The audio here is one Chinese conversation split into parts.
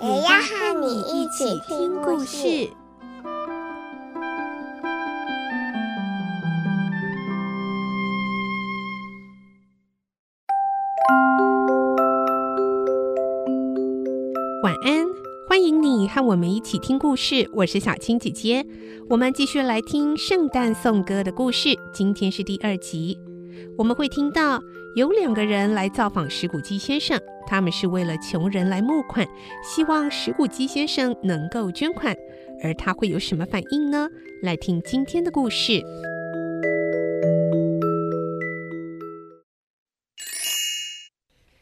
也要和你一起听故事。晚安，欢迎你和我们一起听故事。我是小青姐姐，我们继续来听圣诞颂歌的故事。今天是第二集，我们会听到有两个人来造访石谷基先生，他们是为了穷人来募款，希望石谷基先生能够捐款，而他会有什么反应呢？来听今天的故事，《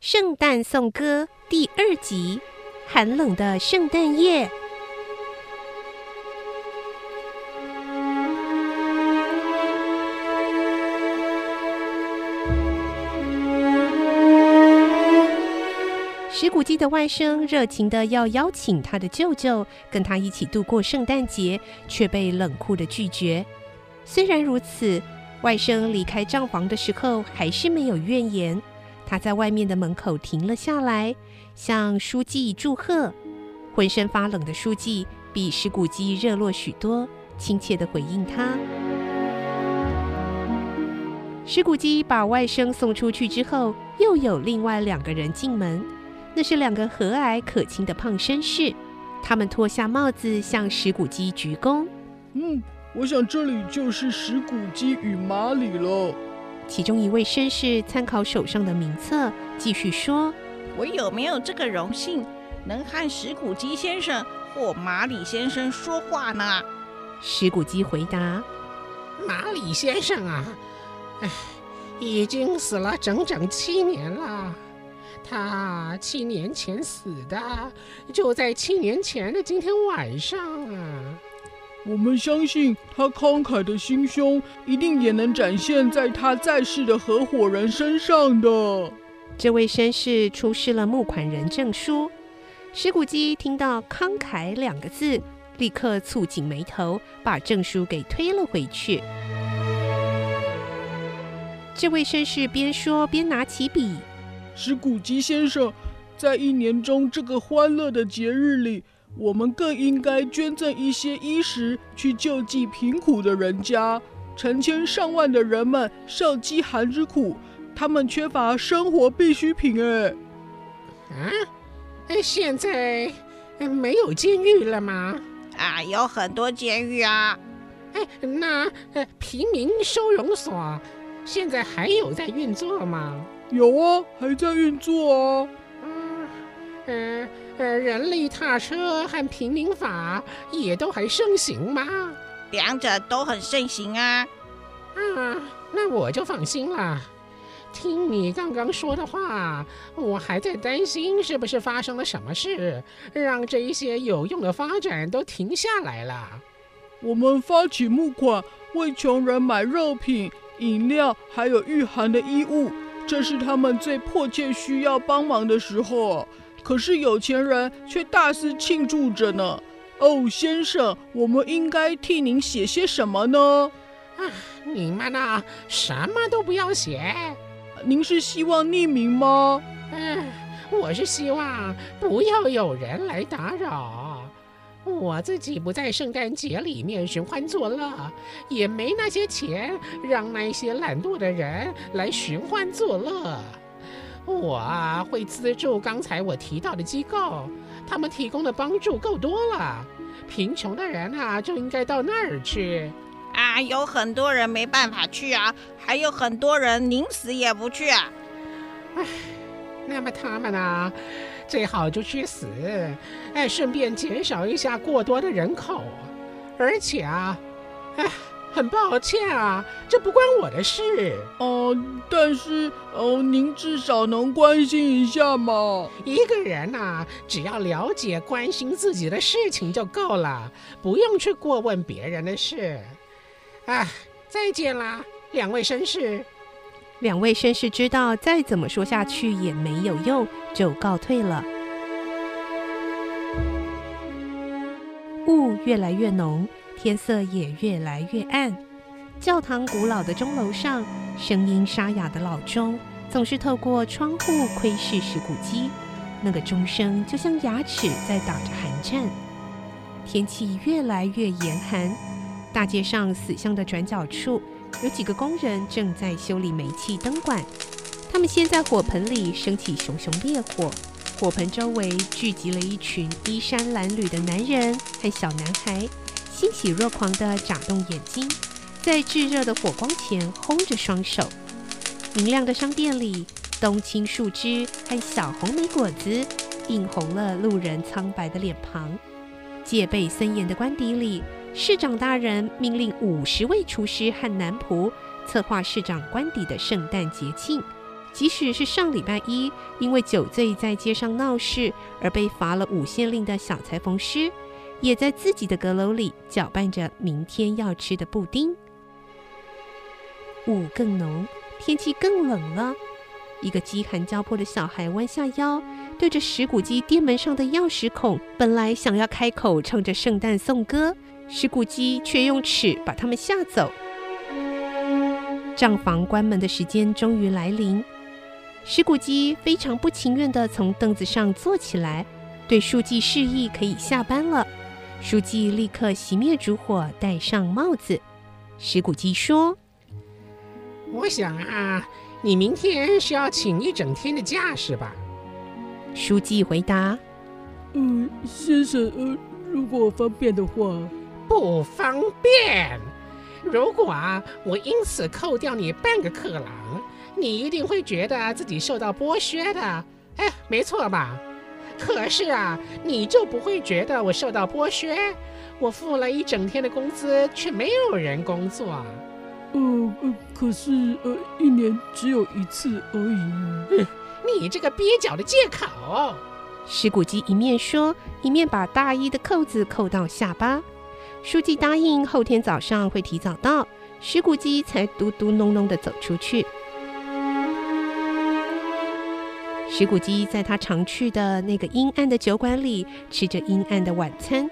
圣诞颂歌》第二集。寒冷的圣诞夜，石古基的外甥热情的要邀请他的舅舅跟他一起度过圣诞节，却被冷酷的拒绝。虽然如此，外甥离开帐房的时候还是没有怨言。他在外面的门口停了下来，向书记祝贺。浑身发冷的书记比石古基热络许多，亲切的回应他。石古基把外甥送出去之后，又有另外两个人进门，那是两个和蔼可亲的胖绅士。他们脱下帽子，向石谷鸡鞠躬。嗯，我想这里就是石谷鸡与马里了。其中一位绅士参考手上的名册，继续说：“我有没有这个荣幸，能和石谷鸡先生或马里先生说话呢？”石谷鸡回答：“马里先生啊，唉，已经死了整整七年了。他七年前死的，就在七年前的今天晚上啊。”我们相信他慷慨的心胸，一定也能展现在他在世的合伙人身上的。这位绅士出示了募款人证书。史古基听到“慷慨”两个字，立刻蹙紧眉头，把证书给推了回去。这位绅士边说边拿起笔：“史古基先生，在一年中这个欢乐的节日里。”我们更应该捐赠一些衣食去救济贫苦的人家。成千上万的人们受饥寒之苦，他们缺乏生活必需品。哎，啊，哎，现在没有监狱了吗？啊，有很多监狱啊。哎，那平民收容所现在还有在运作吗？有啊，还在运作啊。嗯嗯。呃，人力踏车和平民法也都还盛行吗？两者都很盛行啊。啊，那我就放心了。听你刚刚说的话，我还在担心是不是发生了什么事，让这一些有用的发展都停下来了。我们发起募款，为穷人买肉品、饮料，还有御寒的衣物，这是他们最迫切需要帮忙的时候。可是有钱人却大肆庆祝着呢。哦，先生，我们应该替您写些什么呢？啊，你们呐，什么都不要写。您是希望匿名吗？嗯，我是希望不要有人来打扰。我自己不在圣诞节里面寻欢作乐，也没那些钱让那些懒惰的人来寻欢作乐。我啊，会资助刚才我提到的机构，他们提供的帮助够多了。贫穷的人啊，就应该到那儿去。啊，有很多人没办法去啊，还有很多人宁死也不去啊。唉，那么他们呢，最好就去死，哎，顺便减少一下过多的人口。而且啊，哎，很抱歉啊，这不关我的事。哦、呃，但是哦，您至少能关心一下嘛。一个人呐、啊，只要了解、关心自己的事情就够了，不用去过问别人的事。啊，再见啦，两位绅士。两位绅士知道再怎么说下去也没有用，就告退了。雾越来越浓。天色也越来越暗，教堂古老的钟楼上，声音沙哑的老钟总是透过窗户窥视石谷基，那个钟声就像牙齿在打着寒战。天气越来越严寒，大街上死巷的转角处，有几个工人正在修理煤气灯管，他们先在火盆里升起熊熊烈火，火盆周围聚集了一群衣衫褴褛的男人和小男孩。欣喜若狂地眨动眼睛，在炙热的火光前烘着双手。明亮的商店里，冬青树枝和小红莓果子映红了路人苍白的脸庞。戒备森严的官邸里，市长大人命令五十位厨师和男仆策划市长官邸的圣诞节庆。即使是上礼拜一因为酒醉在街上闹事而被罚了五县令的小裁缝师。也在自己的阁楼里搅拌着明天要吃的布丁。雾更浓，天气更冷了。一个饥寒交迫的小孩弯下腰，对着石谷鸡店门上的钥匙孔，本来想要开口唱着圣诞颂歌，石谷鸡却用尺把他们吓走。账房关门的时间终于来临，石谷基非常不情愿地从凳子上坐起来，对书记示意可以下班了。书记立刻熄灭烛火，戴上帽子。石谷基说：“我想啊，你明天是要请一整天的假，是吧？”书记回答：“嗯，先生，呃，如果方便的话。”“不方便。如果啊，我因此扣掉你半个克朗，你一定会觉得自己受到剥削的。哎，没错吧？”可是啊，你就不会觉得我受到剥削？我付了一整天的工资，却没有人工作。呃呃，可是呃，一年只有一次而已。嗯，你这个蹩脚的借口！石谷鸡一面说，一面把大衣的扣子扣到下巴。书记答应后天早上会提早到，石谷鸡才嘟嘟哝哝地走出去。石谷基在他常去的那个阴暗的酒馆里吃着阴暗的晚餐。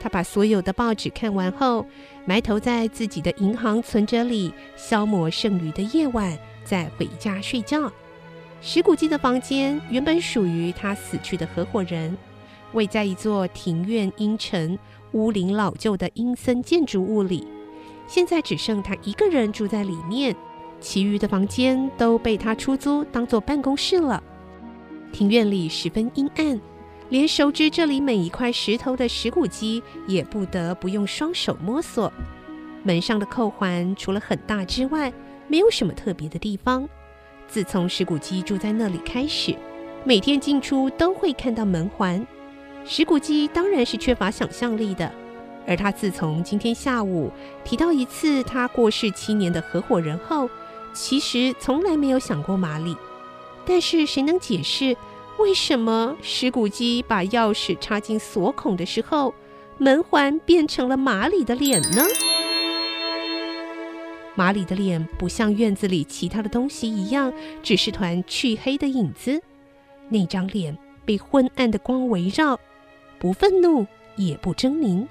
他把所有的报纸看完后，埋头在自己的银行存折里消磨剩余的夜晚，再回家睡觉。石谷基的房间原本属于他死去的合伙人，位在一座庭院阴沉、屋龄老旧的阴森建筑物里。现在只剩他一个人住在里面，其余的房间都被他出租当做办公室了。庭院里十分阴暗，连熟知这里每一块石头的石谷鸡也不得不用双手摸索。门上的扣环除了很大之外，没有什么特别的地方。自从石谷鸡住在那里开始，每天进出都会看到门环。石谷鸡当然是缺乏想象力的，而他自从今天下午提到一次他过世七年的合伙人后，其实从来没有想过玛丽。但是谁能解释为什么石谷基把钥匙插进锁孔的时候，门环变成了马里的脸呢？马里的脸不像院子里其他的东西一样，只是团黢黑的影子。那张脸被昏暗的光围绕，不愤怒也不狰狞，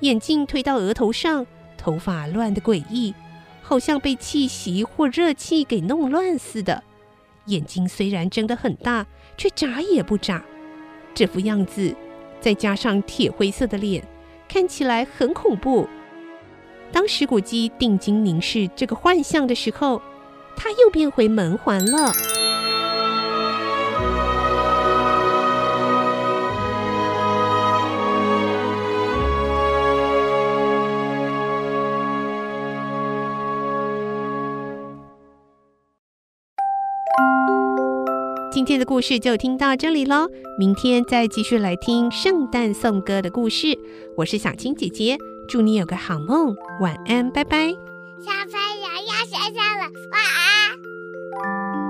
眼镜推到额头上，头发乱得诡异，好像被气息或热气给弄乱似的。眼睛虽然睁得很大，却眨也不眨。这副样子，再加上铁灰色的脸，看起来很恐怖。当石谷鸡定睛凝视这个幻象的时候，他又变回门环了。今天的故事就听到这里喽，明天再继续来听圣诞颂歌的故事。我是小青姐姐，祝你有个好梦，晚安，拜拜。小朋友要睡觉了，晚安。